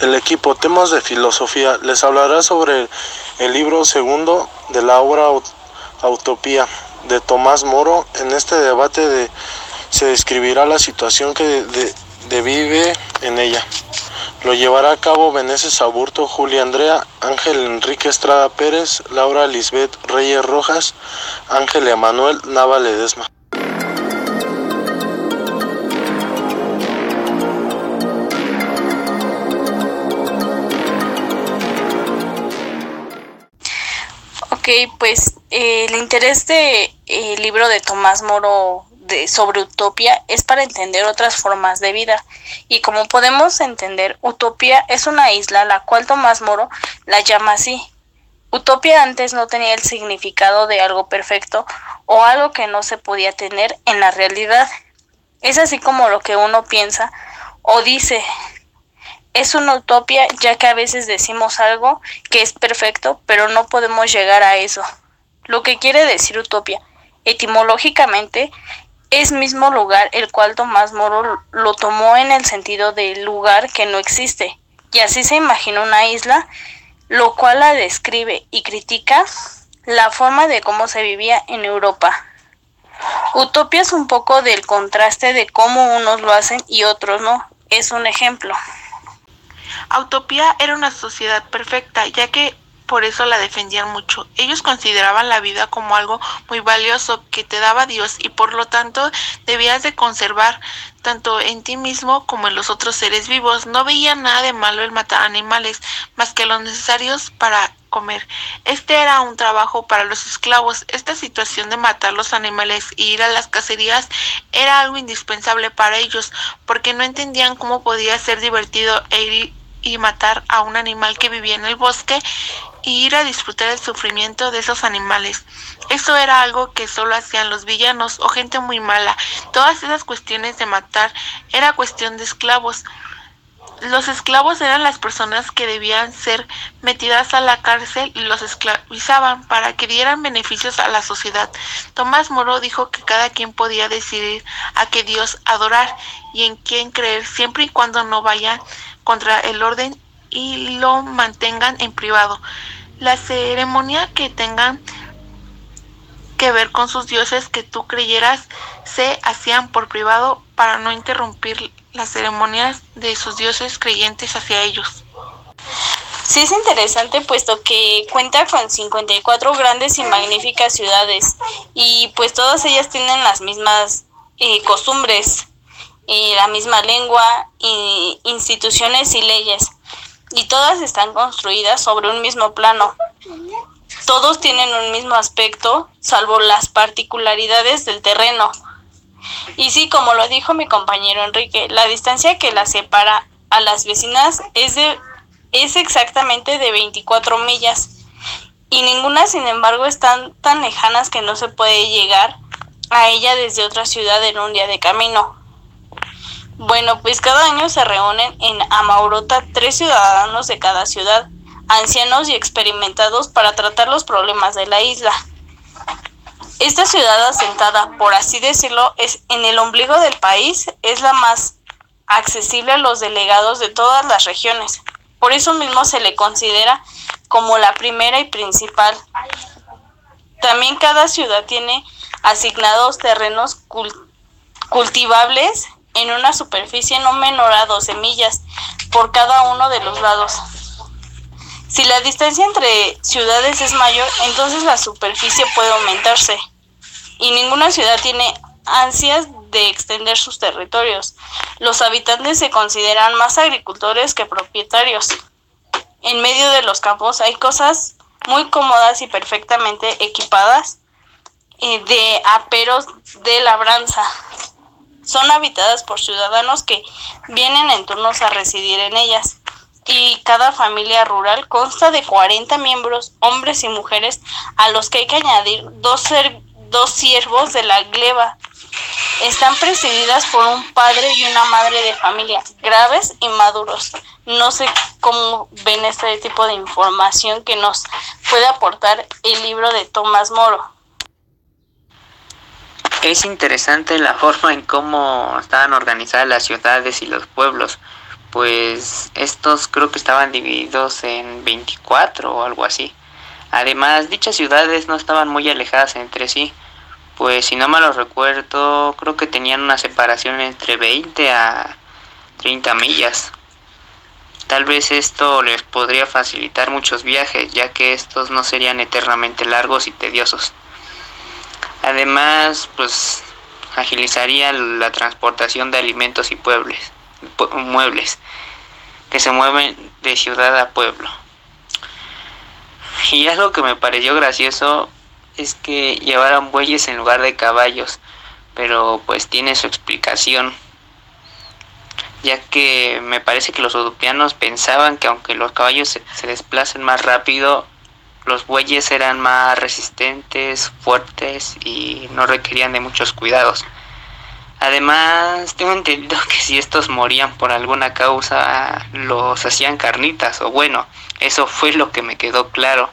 el equipo Temas de Filosofía les hablará sobre el libro segundo de la obra Utopía de Tomás Moro. En este debate de, se describirá la situación que de, vive en ella. Lo llevará a cabo Beneses Aburto, Julia Andrea, Ángel Enrique Estrada Pérez, Laura Lisbeth Reyes Rojas, Ángel Emanuel Nava Ledesma. Ok, pues eh, el interés de eh, libro de Tomás Moro de, sobre utopía es para entender otras formas de vida. Y como podemos entender, utopía es una isla la cual Tomás Moro la llama así. Utopía antes no tenía el significado de algo perfecto o algo que no se podía tener en la realidad. Es así como lo que uno piensa o dice es una utopía ya que a veces decimos algo que es perfecto, pero no podemos llegar a eso. Lo que quiere decir utopía, etimológicamente, es mismo lugar el cual Tomás Moro lo tomó en el sentido de lugar que no existe, y así se imagina una isla, lo cual la describe y critica la forma de cómo se vivía en Europa. Utopía es un poco del contraste de cómo unos lo hacen y otros no. Es un ejemplo. Utopía era una sociedad perfecta, ya que por eso la defendían mucho. Ellos consideraban la vida como algo muy valioso que te daba Dios y por lo tanto debías de conservar tanto en ti mismo como en los otros seres vivos. No veían nada de malo el matar animales, más que los necesarios para comer. Este era un trabajo para los esclavos. Esta situación de matar los animales e ir a las cacerías era algo indispensable para ellos, porque no entendían cómo podía ser divertido e ir y matar a un animal que vivía en el bosque y ir a disfrutar el sufrimiento de esos animales. Eso era algo que solo hacían los villanos o gente muy mala. Todas esas cuestiones de matar era cuestión de esclavos. Los esclavos eran las personas que debían ser metidas a la cárcel y los esclavizaban para que dieran beneficios a la sociedad. Tomás Moro dijo que cada quien podía decidir a qué Dios adorar y en quién creer siempre y cuando no vayan contra el orden y lo mantengan en privado. La ceremonia que tengan que ver con sus dioses que tú creyeras se hacían por privado para no interrumpir las ceremonias de sus dioses creyentes hacia ellos. Sí es interesante puesto que cuenta con 54 grandes y magníficas ciudades y pues todas ellas tienen las mismas eh, costumbres y la misma lengua y instituciones y leyes y todas están construidas sobre un mismo plano. Todos tienen un mismo aspecto, salvo las particularidades del terreno. Y sí, como lo dijo mi compañero Enrique, la distancia que las separa a las vecinas es de es exactamente de 24 millas y ninguna, sin embargo, están tan lejanas que no se puede llegar a ella desde otra ciudad en un día de camino. Bueno, pues cada año se reúnen en Amaurota tres ciudadanos de cada ciudad, ancianos y experimentados para tratar los problemas de la isla. Esta ciudad asentada, por así decirlo, es en el ombligo del país, es la más accesible a los delegados de todas las regiones. Por eso mismo se le considera como la primera y principal. También cada ciudad tiene asignados terrenos cultivables en una superficie no menor a 12 millas por cada uno de los lados. Si la distancia entre ciudades es mayor, entonces la superficie puede aumentarse. Y ninguna ciudad tiene ansias de extender sus territorios. Los habitantes se consideran más agricultores que propietarios. En medio de los campos hay cosas muy cómodas y perfectamente equipadas eh, de aperos de labranza, son habitadas por ciudadanos que vienen en turnos a residir en ellas y cada familia rural consta de 40 miembros, hombres y mujeres, a los que hay que añadir dos, dos siervos de la gleba. Están presididas por un padre y una madre de familia, graves y maduros. No sé cómo ven este tipo de información que nos puede aportar el libro de Tomás Moro. Es interesante la forma en cómo estaban organizadas las ciudades y los pueblos, pues estos creo que estaban divididos en 24 o algo así. Además, dichas ciudades no estaban muy alejadas entre sí, pues si no me lo recuerdo, creo que tenían una separación entre 20 a 30 millas. Tal vez esto les podría facilitar muchos viajes, ya que estos no serían eternamente largos y tediosos. Además, pues agilizaría la transportación de alimentos y pueblos, muebles que se mueven de ciudad a pueblo. Y algo que me pareció gracioso es que llevaran bueyes en lugar de caballos, pero pues tiene su explicación, ya que me parece que los utopianos pensaban que aunque los caballos se, se desplacen más rápido, los bueyes eran más resistentes, fuertes y no requerían de muchos cuidados. Además, tengo entendido que si estos morían por alguna causa, los hacían carnitas, o bueno, eso fue lo que me quedó claro.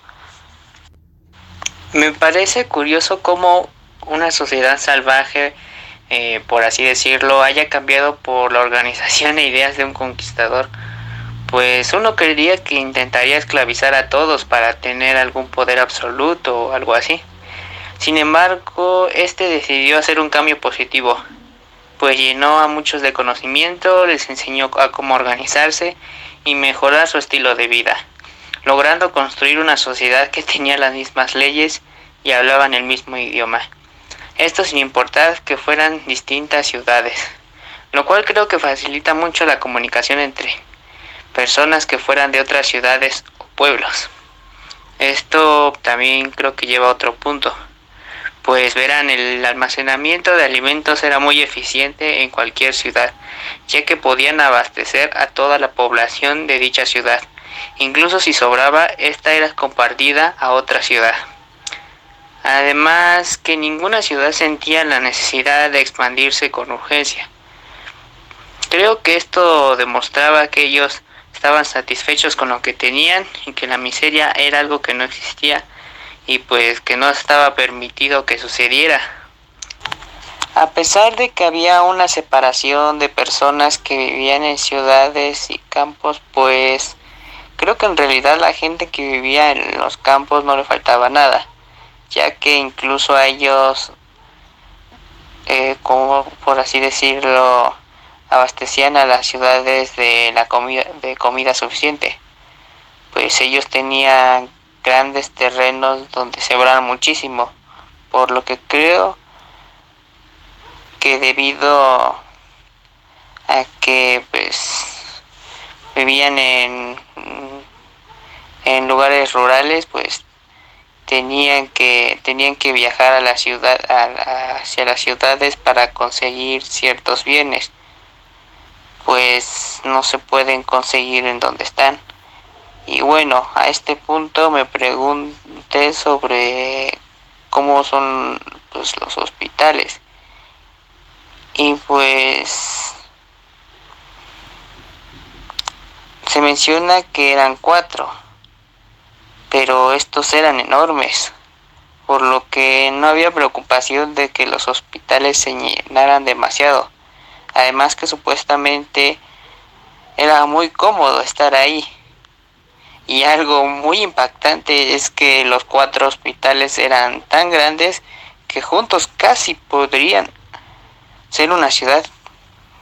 Me parece curioso cómo una sociedad salvaje, eh, por así decirlo, haya cambiado por la organización e ideas de un conquistador. Pues uno creería que intentaría esclavizar a todos para tener algún poder absoluto o algo así. Sin embargo, este decidió hacer un cambio positivo pues llenó a muchos de conocimiento, les enseñó a cómo organizarse y mejorar su estilo de vida, logrando construir una sociedad que tenía las mismas leyes y hablaban el mismo idioma. Esto sin importar que fueran distintas ciudades, lo cual creo que facilita mucho la comunicación entre personas que fueran de otras ciudades o pueblos. Esto también creo que lleva a otro punto pues verán, el almacenamiento de alimentos era muy eficiente en cualquier ciudad, ya que podían abastecer a toda la población de dicha ciudad. Incluso si sobraba, esta era compartida a otra ciudad. Además, que ninguna ciudad sentía la necesidad de expandirse con urgencia. Creo que esto demostraba que ellos estaban satisfechos con lo que tenían y que la miseria era algo que no existía y pues que no estaba permitido que sucediera. A pesar de que había una separación de personas que vivían en ciudades y campos, pues creo que en realidad la gente que vivía en los campos no le faltaba nada, ya que incluso a ellos, eh, como por así decirlo, abastecían a las ciudades de la comida de comida suficiente, pues ellos tenían grandes terrenos donde sembraron muchísimo, por lo que creo que debido a que pues vivían en en lugares rurales pues tenían que tenían que viajar a la ciudad hacia las ciudades para conseguir ciertos bienes pues no se pueden conseguir en donde están y bueno, a este punto me pregunté sobre cómo son pues, los hospitales. Y pues se menciona que eran cuatro, pero estos eran enormes, por lo que no había preocupación de que los hospitales se llenaran demasiado. Además que supuestamente era muy cómodo estar ahí. Y algo muy impactante es que los cuatro hospitales eran tan grandes que juntos casi podrían ser una ciudad,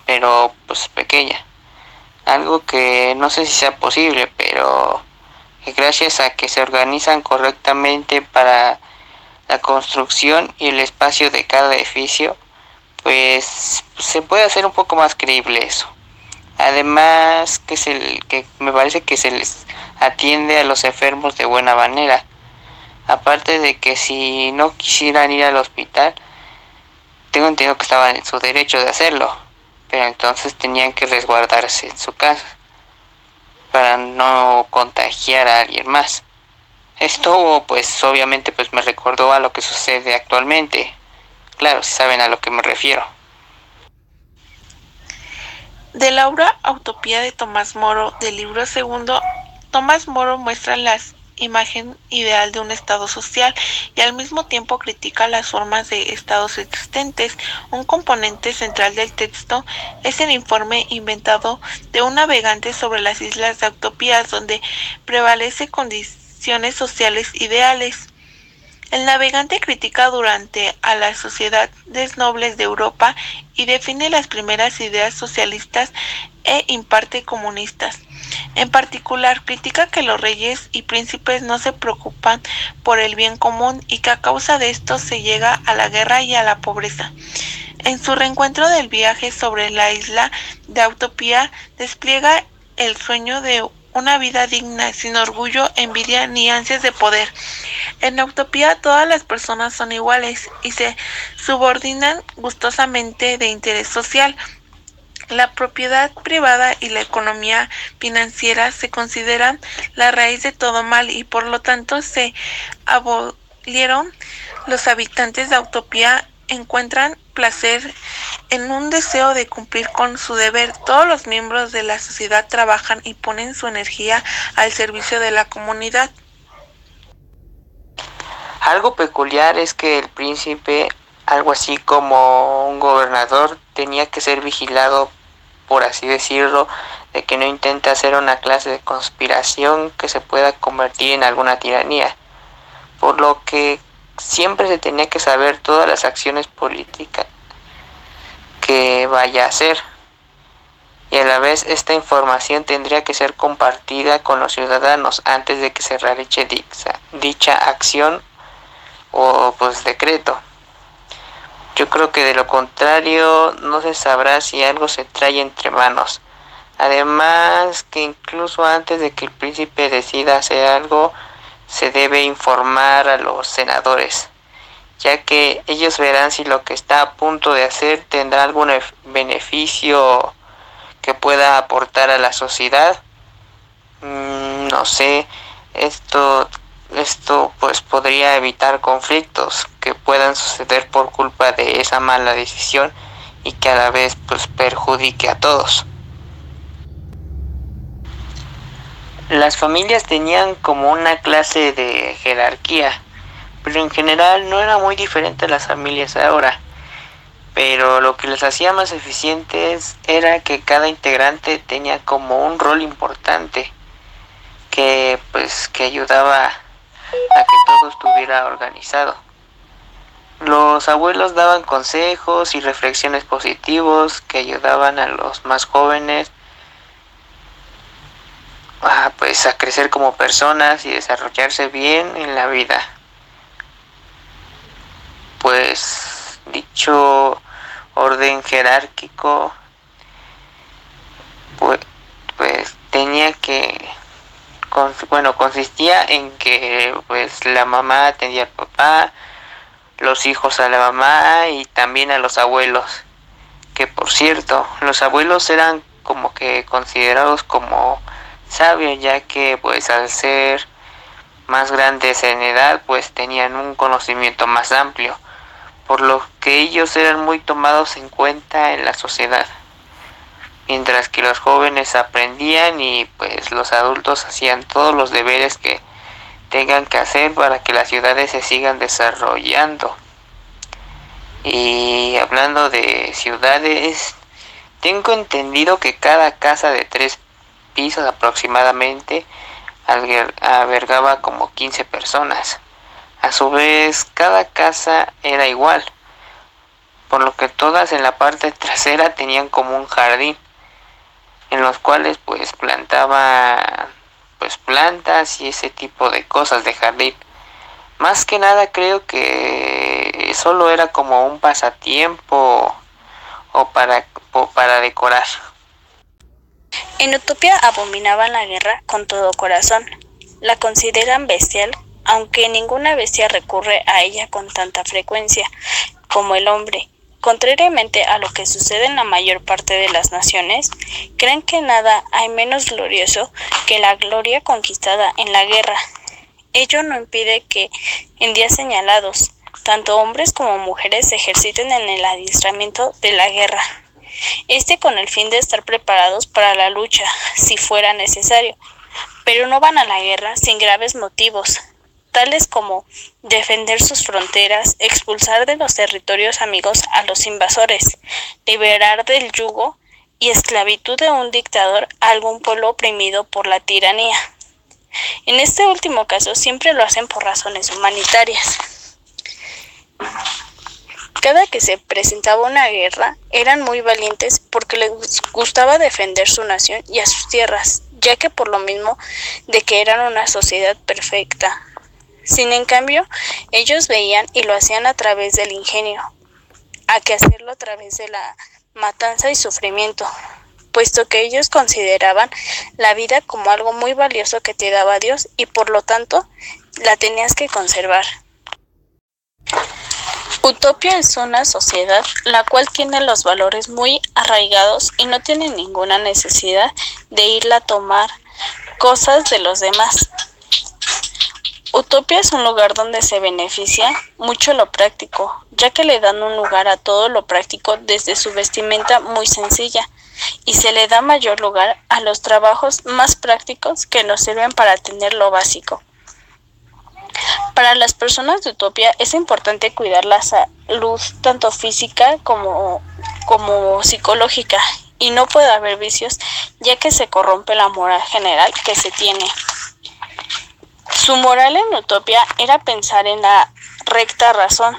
pero pues pequeña. Algo que no sé si sea posible, pero gracias a que se organizan correctamente para la construcción y el espacio de cada edificio, pues se puede hacer un poco más creíble eso. Además que, se, que me parece que se les atiende a los enfermos de buena manera. Aparte de que si no quisieran ir al hospital, tengo entendido que estaban en su derecho de hacerlo, pero entonces tenían que resguardarse en su casa para no contagiar a alguien más. Esto pues obviamente pues me recordó a lo que sucede actualmente. Claro, saben a lo que me refiero. De la obra Utopía de Tomás Moro del libro segundo Tomás Moro muestra las imagen ideal de un Estado social y al mismo tiempo critica las formas de estados existentes. Un componente central del texto es el informe inventado de un navegante sobre las islas de Utopías donde prevalece condiciones sociales ideales. El navegante critica durante a las sociedades nobles de Europa y define las primeras ideas socialistas e imparte comunistas. En particular, critica que los reyes y príncipes no se preocupan por el bien común y que a causa de esto se llega a la guerra y a la pobreza. En su reencuentro del viaje sobre la isla de Utopía, despliega el sueño de una vida digna, sin orgullo, envidia ni ansias de poder. En la utopía todas las personas son iguales y se subordinan gustosamente de interés social. La propiedad privada y la economía financiera se consideran la raíz de todo mal y por lo tanto se abolieron. Los habitantes de Utopía encuentran placer en un deseo de cumplir con su deber. Todos los miembros de la sociedad trabajan y ponen su energía al servicio de la comunidad. Algo peculiar es que el príncipe, algo así como un gobernador, tenía que ser vigilado, por así decirlo, de que no intente hacer una clase de conspiración que se pueda convertir en alguna tiranía. Por lo que siempre se tenía que saber todas las acciones políticas que vaya a hacer. Y a la vez esta información tendría que ser compartida con los ciudadanos antes de que se realice dicha, dicha acción o pues decreto. Yo creo que de lo contrario no se sabrá si algo se trae entre manos. Además que incluso antes de que el príncipe decida hacer algo, se debe informar a los senadores, ya que ellos verán si lo que está a punto de hacer tendrá algún beneficio que pueda aportar a la sociedad. Mm, no sé, esto esto pues podría evitar conflictos que puedan suceder por culpa de esa mala decisión y que a la vez pues perjudique a todos. Las familias tenían como una clase de jerarquía, pero en general no era muy diferente a las familias ahora. Pero lo que les hacía más eficientes era que cada integrante tenía como un rol importante que pues que ayudaba a que todo estuviera organizado. Los abuelos daban consejos y reflexiones positivos que ayudaban a los más jóvenes a, pues a crecer como personas y desarrollarse bien en la vida. Pues dicho orden jerárquico pues, pues tenía que bueno consistía en que pues la mamá atendía al papá los hijos a la mamá y también a los abuelos que por cierto los abuelos eran como que considerados como sabio ya que pues al ser más grandes en edad pues tenían un conocimiento más amplio, por lo que ellos eran muy tomados en cuenta en la sociedad, mientras que los jóvenes aprendían y pues los adultos hacían todos los deberes que tengan que hacer para que las ciudades se sigan desarrollando. Y hablando de ciudades, tengo entendido que cada casa de tres pisos aproximadamente albergaba como 15 personas. A su vez, cada casa era igual, por lo que todas en la parte trasera tenían como un jardín, en los cuales pues plantaba pues plantas y ese tipo de cosas de jardín. Más que nada creo que solo era como un pasatiempo o para, o para decorar. En Utopia abominaban la guerra con todo corazón. La consideran bestial, aunque ninguna bestia recurre a ella con tanta frecuencia como el hombre. Contrariamente a lo que sucede en la mayor parte de las naciones, creen que nada hay menos glorioso que la gloria conquistada en la guerra. Ello no impide que en días señalados, tanto hombres como mujeres se ejerciten en el adiestramiento de la guerra este con el fin de estar preparados para la lucha si fuera necesario. pero no van a la guerra sin graves motivos, tales como defender sus fronteras, expulsar de los territorios amigos a los invasores, liberar del yugo y esclavitud de un dictador a algún pueblo oprimido por la tiranía. En este último caso siempre lo hacen por razones humanitarias. Cada que se presentaba una guerra, eran muy valientes porque les gustaba defender su nación y a sus tierras, ya que por lo mismo de que eran una sociedad perfecta. Sin en cambio, ellos veían y lo hacían a través del ingenio, a que hacerlo a través de la matanza y sufrimiento, puesto que ellos consideraban la vida como algo muy valioso que te daba Dios y por lo tanto la tenías que conservar. Utopia es una sociedad la cual tiene los valores muy arraigados y no tiene ninguna necesidad de irla a tomar cosas de los demás. Utopia es un lugar donde se beneficia mucho lo práctico, ya que le dan un lugar a todo lo práctico desde su vestimenta muy sencilla y se le da mayor lugar a los trabajos más prácticos que nos sirven para tener lo básico. Para las personas de Utopia es importante cuidar la salud tanto física como, como psicológica y no puede haber vicios ya que se corrompe la moral general que se tiene. Su moral en Utopia era pensar en la recta razón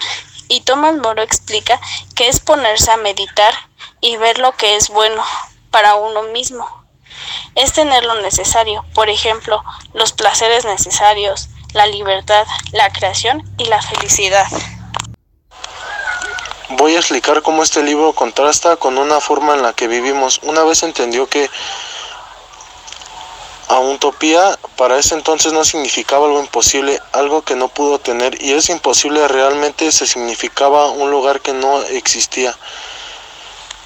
y Thomas Moro explica que es ponerse a meditar y ver lo que es bueno para uno mismo. Es tener lo necesario, por ejemplo, los placeres necesarios, la libertad, la creación y la felicidad. Voy a explicar cómo este libro contrasta con una forma en la que vivimos. Una vez entendió que a utopía para ese entonces no significaba algo imposible, algo que no pudo tener, y es imposible realmente se significaba un lugar que no existía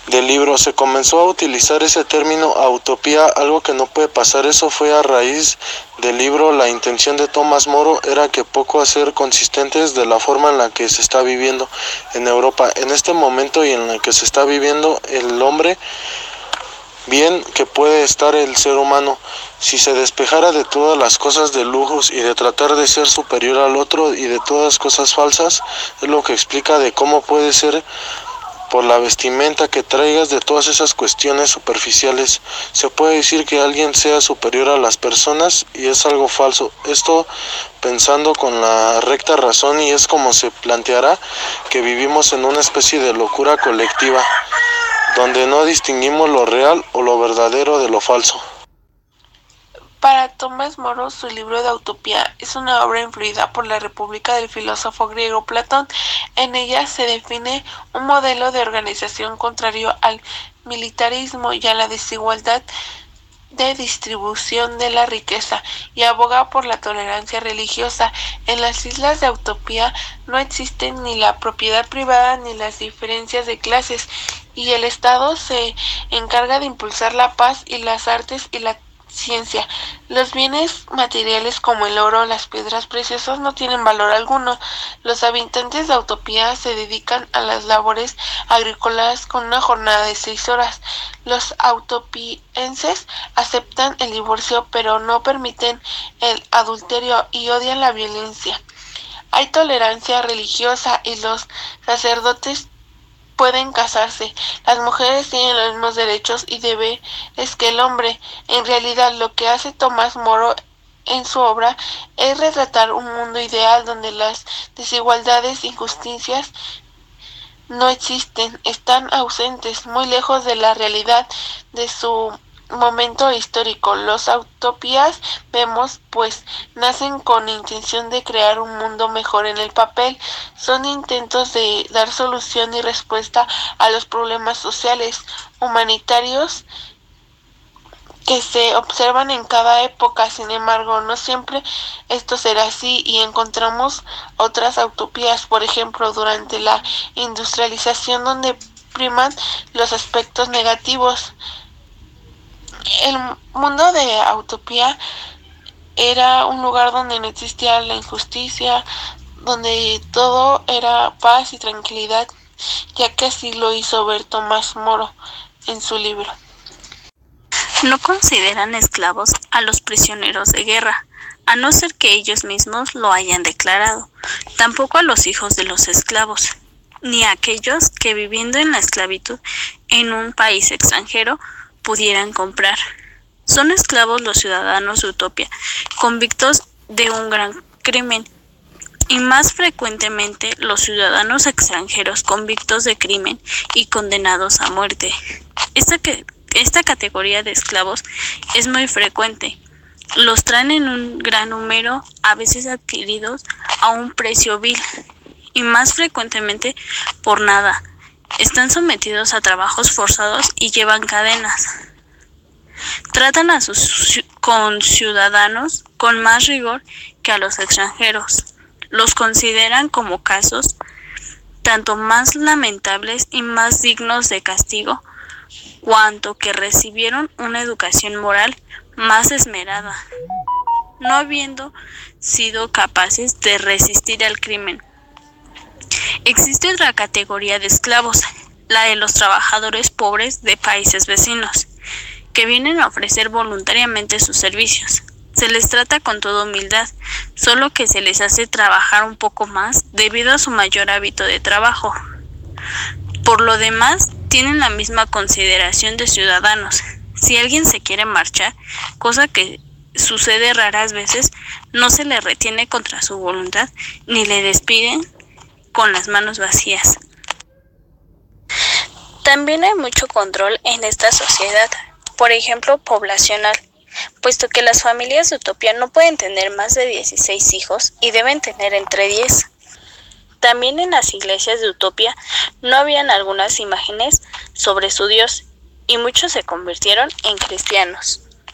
del libro se comenzó a utilizar ese término a utopía, algo que no puede pasar. Eso fue a raíz del libro. La intención de Tomás Moro era que poco a ser consistentes de la forma en la que se está viviendo en Europa. En este momento y en el que se está viviendo el hombre, bien que puede estar el ser humano. Si se despejara de todas las cosas de lujos y de tratar de ser superior al otro y de todas cosas falsas, es lo que explica de cómo puede ser por la vestimenta que traigas de todas esas cuestiones superficiales. Se puede decir que alguien sea superior a las personas y es algo falso. Esto pensando con la recta razón y es como se planteará que vivimos en una especie de locura colectiva, donde no distinguimos lo real o lo verdadero de lo falso. Para Tomás Moro, su libro de Utopía es una obra influida por la República del filósofo griego Platón. En ella se define un modelo de organización contrario al militarismo y a la desigualdad de distribución de la riqueza y aboga por la tolerancia religiosa. En las islas de Utopía no existen ni la propiedad privada ni las diferencias de clases y el Estado se encarga de impulsar la paz y las artes y la ciencia. Los bienes materiales como el oro, las piedras preciosas no tienen valor alguno. Los habitantes de Utopía se dedican a las labores agrícolas con una jornada de seis horas. Los autopienses aceptan el divorcio pero no permiten el adulterio y odian la violencia. Hay tolerancia religiosa y los sacerdotes pueden casarse. Las mujeres tienen los mismos derechos y deberes que el hombre. En realidad, lo que hace Tomás Moro en su obra es retratar un mundo ideal donde las desigualdades e injusticias no existen, están ausentes, muy lejos de la realidad de su momento histórico. Los utopías vemos pues nacen con intención de crear un mundo mejor en el papel. Son intentos de dar solución y respuesta a los problemas sociales, humanitarios que se observan en cada época. Sin embargo, no siempre esto será así y encontramos otras utopías, por ejemplo, durante la industrialización donde priman los aspectos negativos el mundo de Utopía era un lugar donde no existía la injusticia, donde todo era paz y tranquilidad, ya que así lo hizo ver Tomás Moro en su libro. No consideran esclavos a los prisioneros de guerra, a no ser que ellos mismos lo hayan declarado, tampoco a los hijos de los esclavos, ni a aquellos que viviendo en la esclavitud en un país extranjero pudieran comprar. Son esclavos los ciudadanos de Utopia, convictos de un gran crimen, y más frecuentemente los ciudadanos extranjeros convictos de crimen y condenados a muerte. Esta, que, esta categoría de esclavos es muy frecuente. Los traen en un gran número, a veces adquiridos a un precio vil, y más frecuentemente por nada. Están sometidos a trabajos forzados y llevan cadenas. Tratan a sus conciudadanos con más rigor que a los extranjeros. Los consideran como casos tanto más lamentables y más dignos de castigo, cuanto que recibieron una educación moral más esmerada, no habiendo sido capaces de resistir al crimen. Existe otra categoría de esclavos, la de los trabajadores pobres de países vecinos que vienen a ofrecer voluntariamente sus servicios. Se les trata con toda humildad, solo que se les hace trabajar un poco más debido a su mayor hábito de trabajo. Por lo demás, tienen la misma consideración de ciudadanos. Si alguien se quiere marchar, cosa que sucede raras veces, no se le retiene contra su voluntad ni le despiden con las manos vacías. También hay mucho control en esta sociedad, por ejemplo, poblacional, puesto que las familias de Utopía no pueden tener más de 16 hijos y deben tener entre 10. También en las iglesias de Utopía no habían algunas imágenes sobre su Dios y muchos se convirtieron en cristianos.